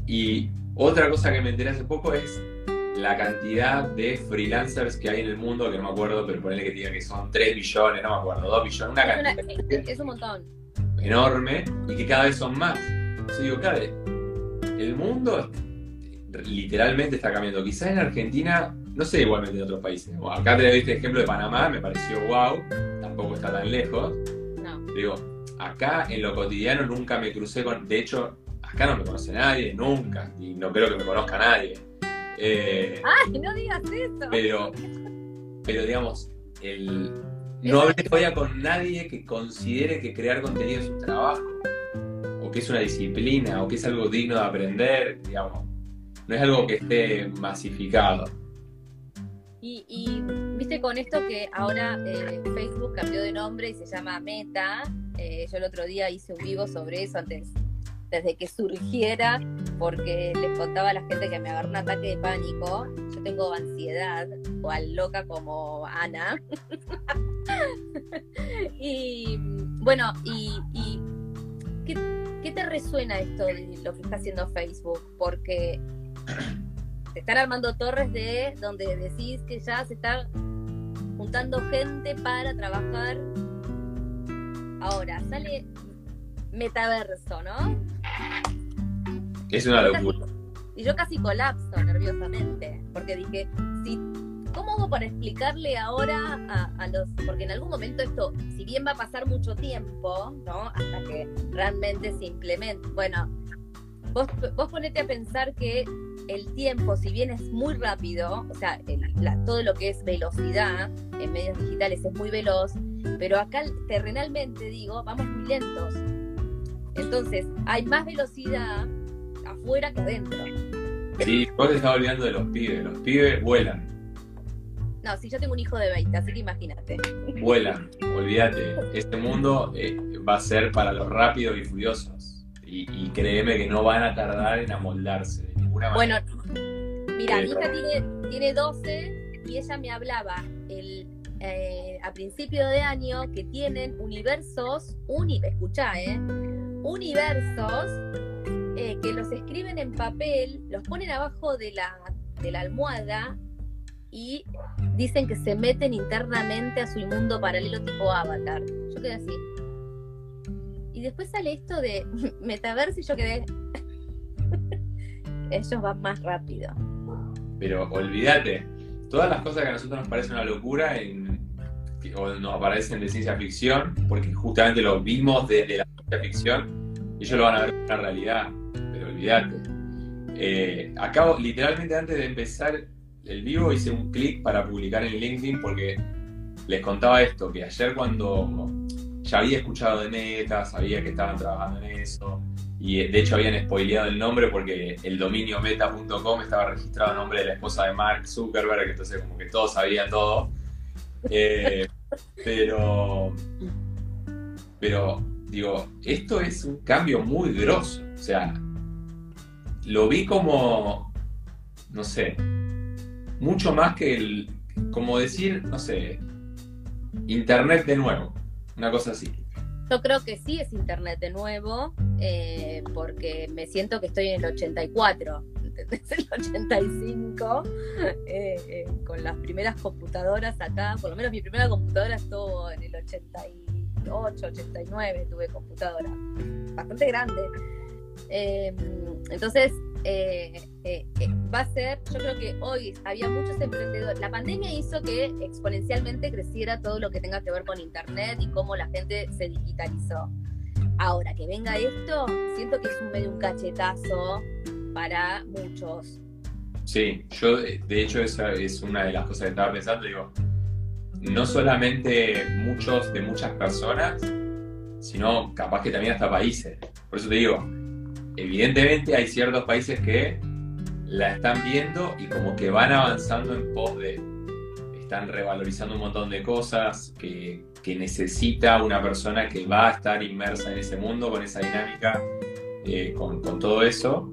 Y otra cosa que me enteré hace poco es la cantidad de freelancers que hay en el mundo, que no me acuerdo, pero ponele que diga que son 3 billones, no me acuerdo, 2 billones, una cantidad. es un montón. Enorme y que cada vez son más. Yo digo, claro, el mundo literalmente está cambiando. Quizás en Argentina, no sé igualmente en otros países. acá te el ejemplo de Panamá, me pareció wow, tampoco está tan lejos. No. Digo, acá en lo cotidiano nunca me crucé con. De hecho, acá no me conoce nadie, nunca, y no creo que me conozca nadie. Eh, ¡Ay, no digas eso! Pero, pero digamos, el, no hablé todavía con nadie que considere que crear contenido es un trabajo que es una disciplina o que es algo digno de aprender, digamos. No es algo que esté masificado. Y, viste con esto que ahora eh, Facebook cambió de nombre y se llama Meta. Eh, yo el otro día hice un vivo sobre eso antes, desde que surgiera, porque les contaba a la gente que me agarró un ataque de pánico. Yo tengo ansiedad, o al loca como Ana. y bueno, y, y ¿qué, ¿Qué te resuena esto de lo que está haciendo Facebook? Porque te están armando torres de donde decís que ya se está juntando gente para trabajar. Ahora, sale metaverso, ¿no? Es una locura. Y yo casi colapso nerviosamente, porque dije, si, ¿cómo hago para explicarle ahora a, los... Porque en algún momento esto, si bien va a pasar mucho tiempo, ¿no? Hasta que realmente se implemente. Bueno, vos, vos ponete a pensar que el tiempo, si bien es muy rápido, o sea, todo lo que es velocidad en medios digitales es muy veloz, pero acá terrenalmente digo, vamos muy lentos. Entonces, hay más velocidad afuera que adentro. Sí, vos te estás olvidando de los pibes, los pibes vuelan. No, si yo tengo un hijo de 20, así que imagínate. Vuelan, olvídate. Este mundo eh, va a ser para los rápidos y furiosos. Y, y créeme que no van a tardar en amoldarse bueno, mira, mi hija tiene, tiene 12 y ella me hablaba el, eh, a principio de año que tienen universos, uni, escuchá, ¿eh? Universos eh, que los escriben en papel, los ponen abajo de la, de la almohada y dicen que se meten internamente a su mundo paralelo tipo avatar. Yo quedé así. Y después sale esto de metaverso y yo quedé ellos van más rápido. Pero olvídate, todas las cosas que a nosotros nos parecen una locura o nos aparecen de ciencia ficción, porque justamente lo vimos desde la ciencia ficción, ellos lo van a ver en la realidad, pero olvídate. Eh, acabo, literalmente antes de empezar el vivo, hice un clic para publicar en LinkedIn porque les contaba esto, que ayer cuando ya había escuchado de Meta, sabía que estaban trabajando en eso, y de hecho habían spoileado el nombre porque el dominio meta.com estaba registrado a nombre de la esposa de Mark Zuckerberg, entonces como que todos sabían todo. Eh, pero, pero digo, esto es un cambio muy grosso. O sea, lo vi como, no sé, mucho más que el, como decir, no sé, Internet de nuevo, una cosa así. Yo creo que sí es Internet de nuevo, eh, porque me siento que estoy en el 84, desde el 85, eh, eh, con las primeras computadoras acá, por lo menos mi primera computadora estuvo en el 88, 89, tuve computadora, bastante grande. Entonces, va a ser, yo creo que hoy había muchos emprendedores, la pandemia hizo que exponencialmente creciera todo lo que tenga que ver con Internet y cómo la gente se digitalizó. Ahora que venga esto, siento que es un medio un cachetazo para muchos. Sí, yo de hecho esa es una de las cosas que estaba pensando, digo, no solamente muchos de muchas personas, sino capaz que también hasta países. Por eso te digo, evidentemente hay ciertos países que la están viendo y como que van avanzando en pos de, están revalorizando un montón de cosas que, que necesita una persona que va a estar inmersa en ese mundo, con esa dinámica, eh, con, todo eso,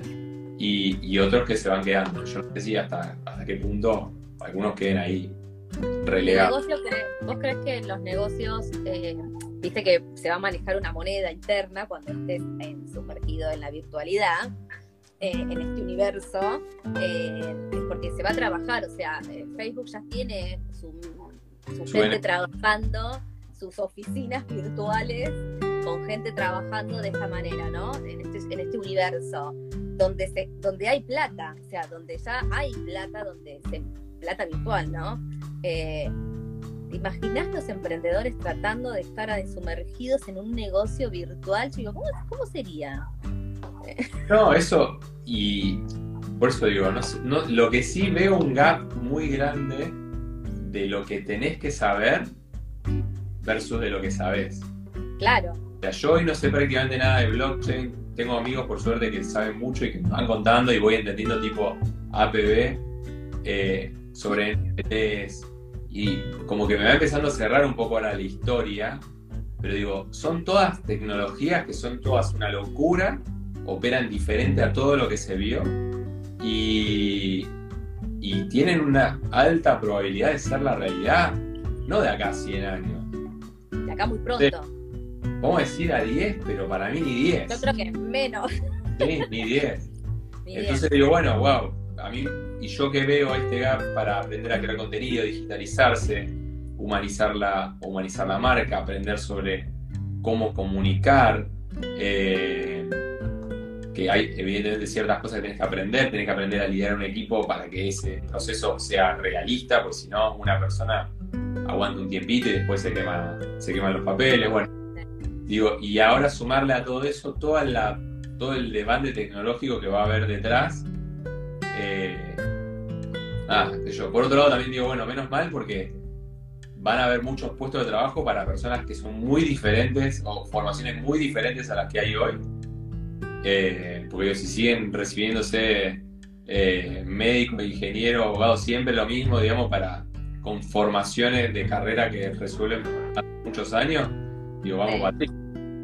y, otros que se van quedando. Yo no sé si hasta, hasta qué punto algunos queden ahí relegados. ¿Vos crees que los negocios, eh, viste que se va a manejar una moneda interna cuando estés sumergido en la virtualidad? Eh, en este universo, porque se va a trabajar, o sea, Facebook ya tiene su, su gente trabajando sus oficinas virtuales con gente trabajando de esta manera, ¿no? En este, en este universo, donde, se, donde hay plata, o sea, donde ya hay plata, donde se, plata virtual, ¿no? Eh, ¿Te imaginas los emprendedores tratando de estar sumergidos en un negocio virtual? Yo digo, ¿cómo, sería? No, eso, y por eso digo, no, lo que sí veo un gap muy grande de lo que tenés que saber versus de lo que sabes. Claro. O sea, yo hoy no sé prácticamente nada de blockchain. Tengo amigos, por suerte, que saben mucho y que me van contando y voy entendiendo tipo APB eh, sobre NFTs. Y como que me va empezando a cerrar un poco ahora la historia. Pero digo, son todas tecnologías que son todas una locura, operan diferente a todo lo que se vio y, y tienen una alta probabilidad de ser la realidad, no de acá a 100 años, acá muy pronto. Vamos a decir a 10, pero para mí ni 10. Yo creo que menos. Sí, ni 10. Entonces digo, bueno, wow, a mí, y yo que veo este gap para aprender a crear contenido, digitalizarse, humanizar la, humanizar la marca, aprender sobre cómo comunicar, eh, que hay evidentemente ciertas cosas que tienes que aprender, tienes que aprender a liderar un equipo para que ese proceso sea realista, porque si no, una persona aguanta un tiempito y después se, quema, se queman los papeles, bueno. Digo, y ahora sumarle a todo eso toda la, todo el debate tecnológico que va a haber detrás. Eh, ah, yo. Por otro lado también digo, bueno, menos mal porque van a haber muchos puestos de trabajo para personas que son muy diferentes o formaciones muy diferentes a las que hay hoy eh, porque si siguen recibiéndose eh, médicos, ingenieros, abogados, siempre lo mismo, digamos, para con formaciones de carrera que resuelven muchos años, digo, vamos para ti.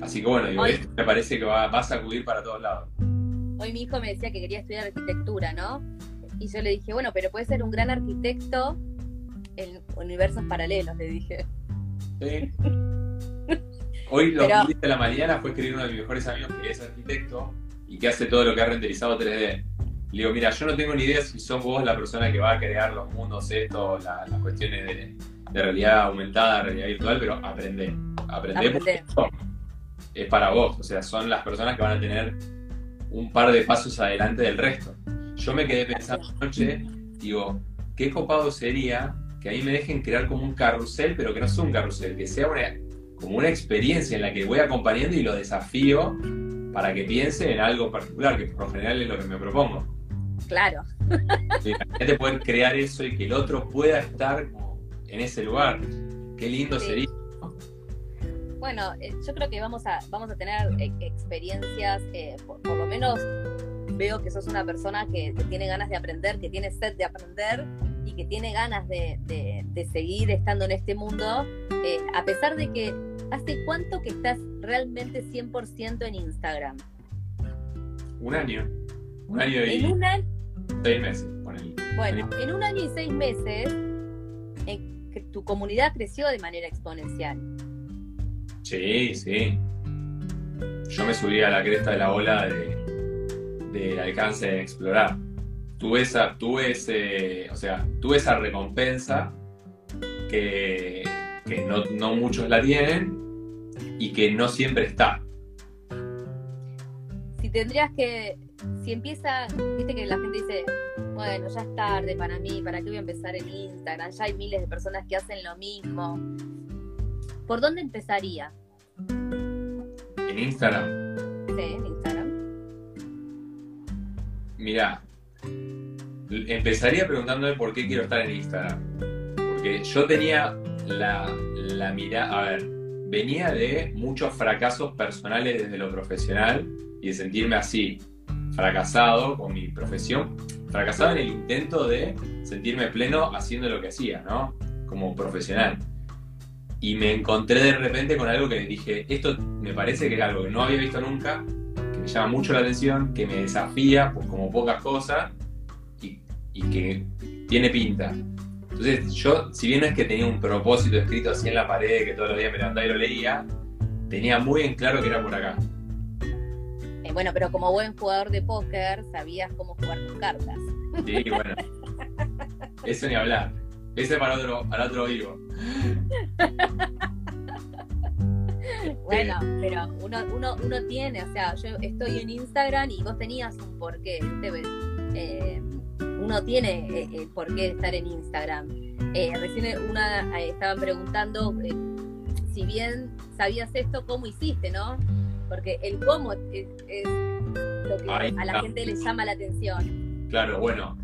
Así que bueno, digo, esto me parece que va, a sacudir para todos lados. Hoy mi hijo me decía que quería estudiar arquitectura, ¿no? Y yo le dije, bueno, pero puede ser un gran arquitecto en universos paralelos, le dije. Sí. Hoy lo que hice la mañana fue escribir uno de mis mejores amigos que es arquitecto y que hace todo lo que ha renderizado 3D. Le digo, mira, yo no tengo ni idea si sos vos la persona que va a crear los mundos estos, las cuestiones de, realidad aumentada, realidad virtual, pero aprende. Aprende porque es para vos. O sea, son las personas que van a tener un par de pasos adelante del resto. Yo me quedé pensando anoche, digo, qué copado sería que ahí me dejen crear como un carrusel, pero que no sea un carrusel, que sea una, como una experiencia en la que voy acompañando y lo desafío para que piense en algo particular, que por lo general es lo que me propongo. Claro. Imagínate poder crear eso y que el otro pueda estar en ese lugar. Qué lindo sería. Bueno, eh, yo creo que vamos a, vamos a tener eh, experiencias, eh, por, lo menos veo que sos una persona que, tiene ganas de aprender, que tiene sed de aprender y que tiene ganas de, seguir estando en este mundo, a pesar de que ¿Hace cuánto que estás realmente 100% en Instagram? Un año. Un año y ¿En un año? seis meses. Bueno, en un año y seis meses, tu comunidad creció de manera exponencial. Sí, sí. Yo me subí a la cresta de la ola del de, alcance de explorar. Tuve esa, tuve ese, o sea, tuve esa recompensa que, que no, no muchos la tienen y que no siempre está. Si tendrías que, si empieza, viste que la gente dice, bueno, ya es tarde para mí, ¿para qué voy a empezar en Instagram? Ya hay miles de personas que hacen lo mismo. ¿Por dónde empezaría? ¿En Instagram? Sí, en Instagram. Mira, empezaría preguntándome por qué quiero estar en Instagram. Porque yo tenía la, la mirada, a ver, venía de muchos fracasos personales desde lo profesional y de sentirme así, fracasado con mi profesión, fracasado en el intento de sentirme pleno haciendo lo que hacía, ¿no? Como profesional. Y me encontré de repente con algo que dije, esto me parece que es algo que no había visto nunca, que me llama mucho la atención, que me desafía pues, como pocas cosas y, y que tiene pinta. Entonces, yo, si bien no es que tenía un propósito escrito así en la pared, que todos los días me levantaba y lo leía, tenía muy en claro que era por acá. Eh, bueno, pero como buen jugador de póker, sabías cómo jugar tus cartas. Sí, bueno. Eso ni hablar. Ese para otro, para otro vivo. Bueno, pero uno, uno, uno tiene, o sea, yo estoy en Instagram y vos tenías un porqué, eh, uno tiene eh, eh, por qué estar en Instagram. Eh, recién una estaban preguntando si bien sabías esto, ¿cómo hiciste, no? Porque el cómo es, lo que a la gente le llama la atención. Claro, bueno,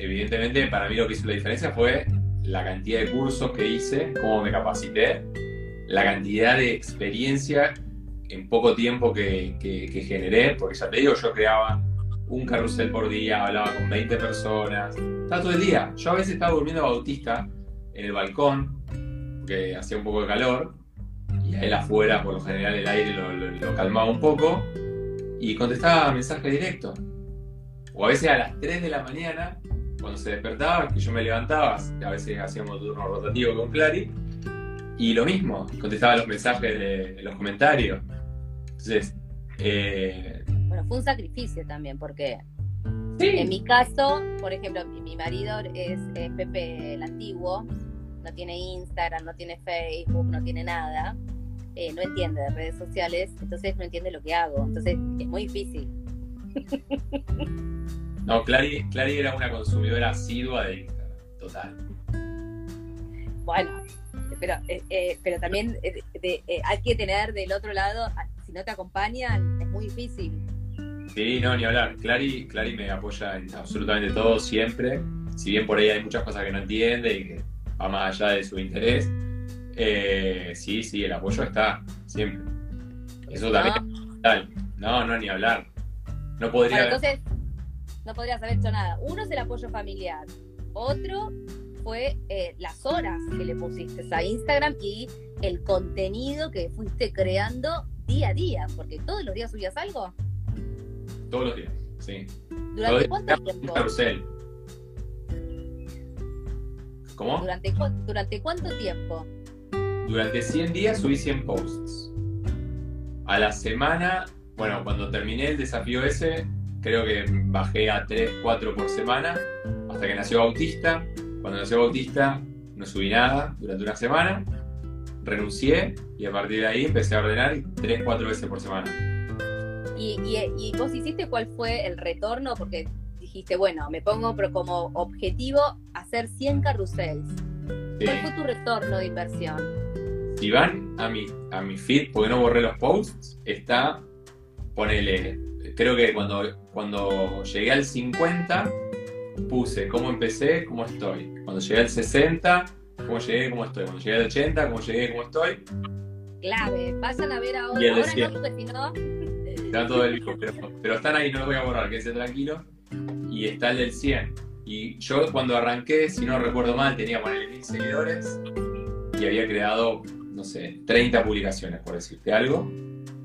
evidentemente para mí lo que hizo la diferencia fue la cantidad de cursos que hice, cómo me capacité, la cantidad de experiencia en poco tiempo que, que generé, porque ya te digo, yo creaba un carrusel por día, hablaba con 20 personas, estaba todo el día. Yo a veces estaba durmiendo Bautista en el balcón, porque hacía un poco de calor, y a él afuera, por lo general, el aire lo, calmaba un poco, y contestaba mensajes directos. O a veces a las 3 de la mañana, cuando se despertaba, que yo me levantaba, a veces hacíamos turno rotativo con Clary, y lo mismo, contestaba los mensajes de, los comentarios. Entonces, eh, bueno, fue un sacrificio también, porque en mi caso, por ejemplo, mi, marido es, Pepe el antiguo, no tiene Instagram, no tiene Facebook, no tiene nada. eh, no entiende de redes sociales, entonces no entiende lo que hago. Entonces es muy difícil. No, Clary, Clary era una consumidora asidua de Instagram, total. Bueno, pero, eh, eh, pero también hay que tener del otro lado, ah, si no te acompañan, es muy difícil. Sí, no, ni hablar. Clary, Clary me apoya en absolutamente todo, siempre. Si bien por ahí hay muchas cosas que no entiende y que va más allá de su interés, eh, sí, sí, el apoyo está, siempre. Eso también tal. No, no, ni hablar. No podría. entonces, no podrías haber hecho nada. Uno es el apoyo familiar. Otro fue eh, las horas que le pusiste a Instagram y el contenido que fuiste creando día a día, porque todos los días subías algo. Todos los días, sí. ¿Durante cuánto tiempo? ¿Cómo? ¿Durante, ¿Durante cuánto tiempo? Durante 100 días subí 100 posts. A la semana, bueno, cuando terminé el desafío ese, creo que bajé a 3, 4 por semana, hasta que nació Bautista. Cuando nació Bautista, no subí nada durante una semana, renuncié y a partir de ahí empecé a ordenar 3, 4 veces por semana. ¿Y, y, vos hiciste cuál fue el retorno? Porque dijiste, bueno, me pongo como objetivo hacer 100 carruseles. ¿Cuál fue tu retorno de inversión? Si van a mi, a mi feed, porque no borré los posts, está, ponele, creo que cuando, cuando llegué al 50, puse cómo empecé, cómo estoy. Cuando llegué al 60, cómo llegué, cómo estoy. Cuando llegué al 80, cómo llegué, cómo estoy. Clave, vayan a ver ahora. Y el ahora no, porque si no... Está todo el pero, pero están ahí, no los voy a borrar, quédense tranquilo y está el del 100. Y yo cuando arranqué, si no recuerdo mal, tenía ponerle mil seguidores y había creado, no sé, 30 publicaciones, por decirte algo,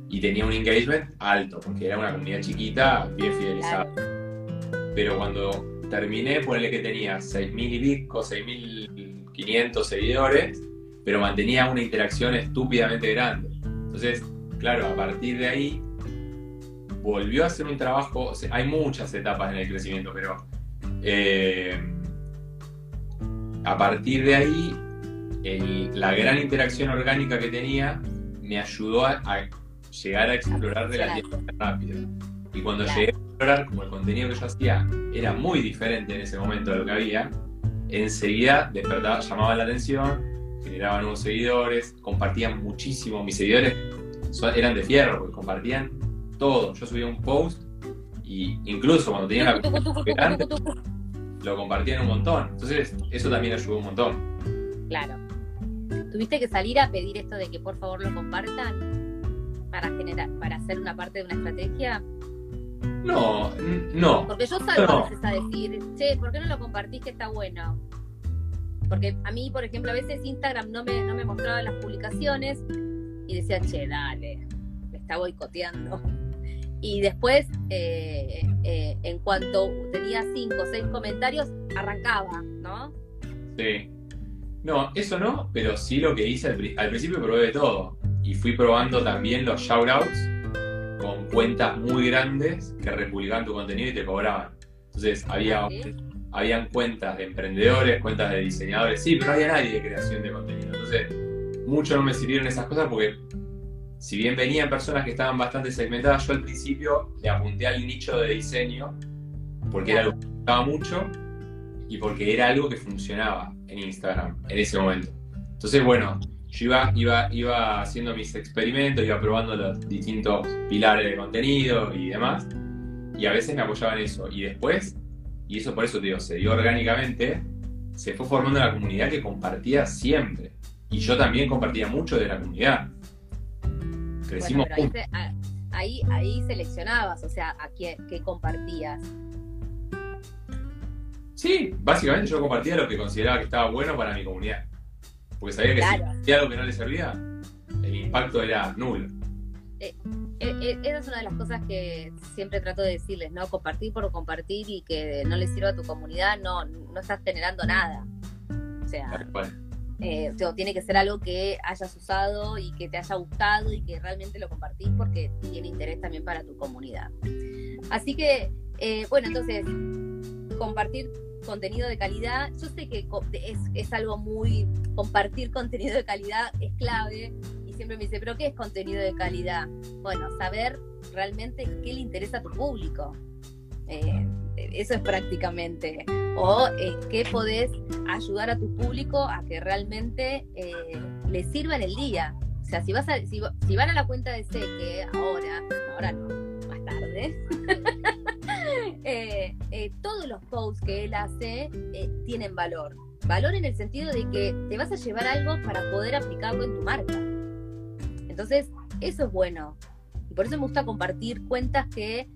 y tenía un engagement alto, porque era una comunidad chiquita, bien fidelizada. Pero cuando terminé, ponerle que tenía 6.000 y pico, 6.500 seguidores, pero mantenía una interacción estúpidamente grande. Entonces, claro, a partir de ahí volvió a hacer un trabajo, hay muchas etapas en el crecimiento, pero eh, a partir de ahí, la gran interacción orgánica que tenía me ayudó a, llegar a explorar relativamente rápido. Y cuando llegué a explorar, como el contenido que yo hacía era muy diferente en ese momento de lo que había, enseguida despertaba, llamaba la atención, generaba nuevos seguidores, compartían muchísimo. Mis seguidores eran de fierro, porque compartían todo. Yo subía un post y incluso cuando tenía la lo compartían un montón. Entonces, eso también ayudó un montón. Claro. ¿Tuviste que salir a pedir esto de que por favor lo compartan para generar, para hacer una parte de una estrategia? No, no. Porque yo salgo a veces a decir, che, ¿por qué no lo compartís que está bueno? Porque a mí, por ejemplo, a veces Instagram no me, no me mostraba las publicaciones y decía, che, dale, me está boicoteando. Y después, eh, eh, en cuanto tenía cinco o seis comentarios, arrancaba, ¿no? Sí. No, eso no, pero sí lo que hice al, principio probé de todo. Y fui probando también los shoutouts con cuentas muy grandes que republicaban tu contenido y te cobraban. Entonces había, habían cuentas de emprendedores, cuentas de diseñadores, sí, pero no había nadie de creación de contenido. Entonces, mucho no me sirvieron esas cosas porque si bien venían personas que estaban bastante segmentadas, yo al principio le apunté al nicho de diseño porque era algo que me gustaba mucho y porque era algo que funcionaba en Instagram en ese momento. Entonces, bueno, yo iba, iba, iba haciendo mis experimentos, iba probando los distintos pilares de contenido y demás, y a veces me apoyaba en eso. Y después, y eso por eso te digo, se dio orgánicamente, se fue formando una comunidad que compartía siempre. Y yo también compartía mucho de la comunidad. Crecimos ahí, ahí, seleccionabas, o sea, a qué, compartías. Sí, básicamente yo compartía lo que consideraba que estaba bueno para mi comunidad. Porque sabía que si hacía algo que no le servía, el impacto era nulo. Eh, eh, eh, esa es una de las cosas que siempre trato de decirles, ¿no? Compartir por compartir y que no le sirva a tu comunidad, no, no estás generando nada. O sea, eh, tiene que ser algo que hayas usado y que te haya gustado y que realmente lo compartís porque tiene interés también para tu comunidad. Así que, eh, bueno, entonces, compartir contenido de calidad, yo sé que es, es, algo muy, compartir contenido de calidad es clave y siempre me dice, pero ¿qué es contenido de calidad? Bueno, saber realmente qué le interesa a tu público. Eh, eso es prácticamente. O eh, qué podés ayudar a tu público a que realmente eh, le sirva en el día. O sea, si, vas a, si, van a la cuenta de Seque ahora, ahora no, más tarde, todos los posts que él hace tienen valor. Valor en el sentido de que te vas a llevar algo para poder aplicarlo en tu marca. Entonces, eso es bueno. Y por eso me gusta compartir cuentas que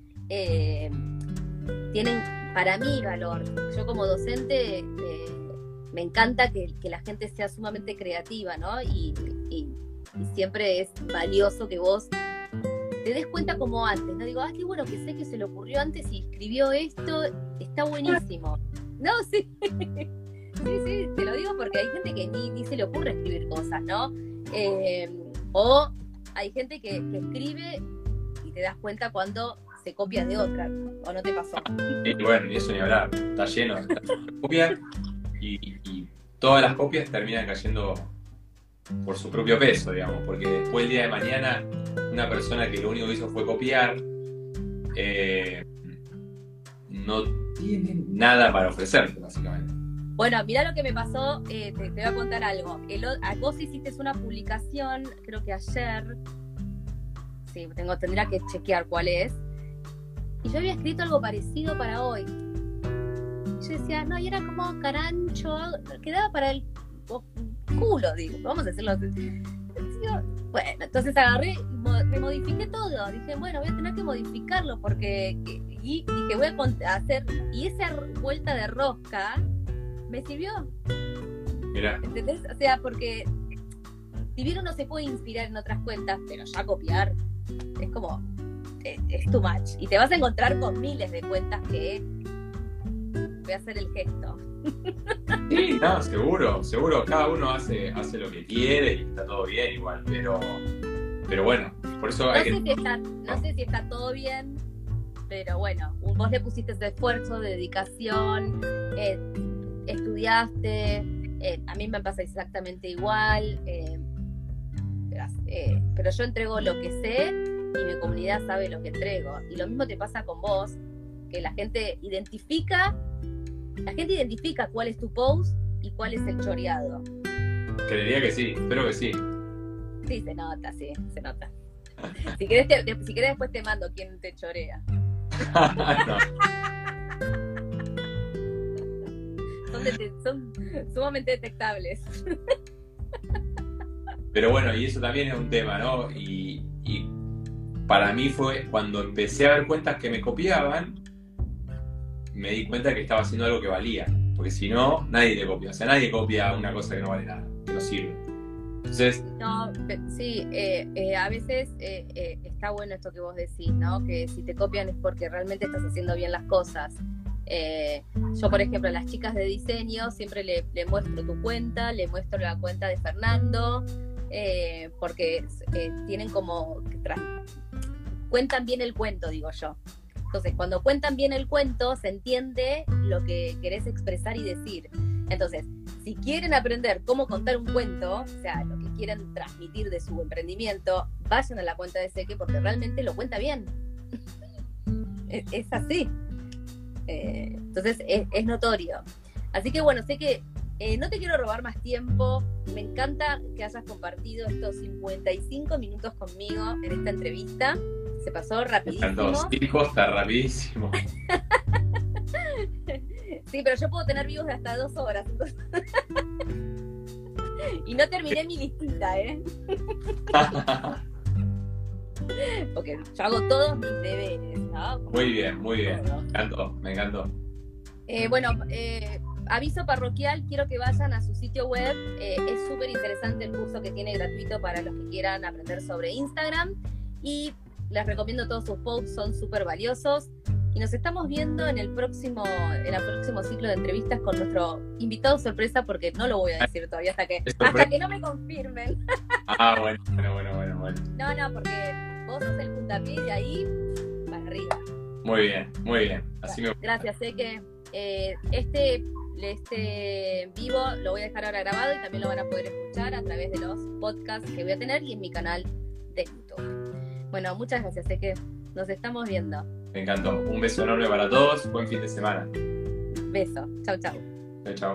tienen para mí valor. Yo como docente eh, me encanta que, la gente sea sumamente creativa, ¿no? Y, siempre es valioso que vos te des cuenta como antes, ¿no? Digo, ah, qué bueno que sé que se le ocurrió antes y escribió esto, está buenísimo. No, sí. sí, sí, te lo digo porque hay gente que ni, se le ocurre escribir cosas, ¿no? Eh, o hay gente que escribe y te das cuenta cuando se copia de otra, ¿o no te pasó? Y bueno, y eso ni hablar, está lleno de copias y, todas las copias terminan cayendo por su propio peso, digamos, porque después el día de mañana una persona que lo único que hizo fue copiar eh, no tiene nada para ofrecerte, básicamente. Bueno, mira lo que me pasó, eh, te, voy a contar algo. El, vos hiciste una publicación, creo que ayer, sí, tengo, tendría que chequear cuál es, y yo había escrito algo parecido para hoy. Y yo decía, no, y era como carancho, quedaba para el culo, digo, vamos a hacerlo así. Bueno, entonces agarré y modifiqué todo. Dije, bueno, voy a tener que modificarlo porque. Y dije, voy a hacer. Y esa vuelta de rosca me sirvió. Mira. ¿Entendés? O sea, porque. Si bien uno se puede inspirar en otras cuentas, pero ya copiar es como es, too much. Y te vas a encontrar con miles de cuentas que voy a hacer el gesto. Sí, no, seguro, seguro. Cada uno hace, hace lo que quiere y está todo bien igual, pero, pero bueno, por eso hay no sé Si está, no sé si está todo bien, pero bueno, vos le pusiste ese esfuerzo, de dedicación, eh, estudiaste, eh, a mí me pasa exactamente igual, eh, pero yo entrego lo que sé y mi comunidad sabe lo que entrego. Y lo mismo te pasa con vos, que la gente identifica, la gente identifica cuál es tu post y cuál es el choreado. Creería que sí, espero que sí. Sí, se nota, sí, se nota. Si querés, si querés después te mando quién te chorea. son, sumamente detectables. Pero bueno, y eso también es un tema, ¿no? Y, y para mí fue cuando empecé a ver cuentas que me copiaban, me di cuenta que estaba haciendo algo que valía. Porque si no, nadie te copia. O sea, nadie copia una cosa que no vale nada, que no sirve. Entonces. No, sí, eh, eh, a veces eh, está bueno esto que vos decís, ¿no? Que si te copian es porque realmente estás haciendo bien las cosas. yo, por ejemplo, a las chicas de diseño siempre le, le muestro tu cuenta, le muestro la cuenta de Fernando, porque tienen como cuentan bien el cuento, digo yo. Entonces, cuando cuentan bien el cuento, se entiende lo que querés expresar y decir. Entonces, si quieren aprender cómo contar un cuento, o sea, lo que quieren transmitir de su emprendimiento, vayan a la cuenta de Seque porque realmente lo cuenta bien. es, así. Eh, entonces, es, notorio. Así que bueno, sé que eh, no te quiero robar más tiempo. Me encanta que hayas compartido estos 55 minutos conmigo en esta entrevista. Se pasó rapidísimo. Dos hijos, está rapidísimo. sí, pero yo puedo tener vivos de hasta dos horas. y no terminé mi listita, ¿eh? Porque yo hago todos mis deberes, ¿no? muy bien, muy bien. Me encantó, me encantó. Eh, bueno, eh, aviso parroquial, quiero que vayan a su sitio web. Eh, es súper interesante el curso que tiene gratuito para los que quieran aprender sobre Instagram. Y les recomiendo todos sus posts, son súper valiosos. Y nos estamos viendo en el próximo, en el próximo ciclo de entrevistas con nuestro invitado sorpresa, porque no lo voy a decir todavía hasta que, hasta que no me confirmen. Ah, bueno, bueno, bueno, bueno, No, no, porque vos sos el puntapié de ahí para arriba. Muy bien, muy bien. Así Gracias, sé que eh, este este vivo lo voy a dejar ahora grabado y también lo van a poder escuchar a través de los podcasts que voy a tener y en mi canal de YouTube. Bueno, muchas gracias, sé que nos estamos viendo. Me encantó. Un beso enorme para todos. Buen fin de semana. Beso. Chau, chau. Chao, chao.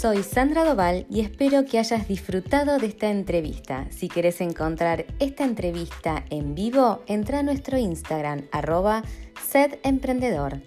Soy Sandra Doval y espero que hayas disfrutado de esta entrevista. Si quieres encontrar esta entrevista en vivo, entra a nuestro Instagram, arroba sedemprendedor.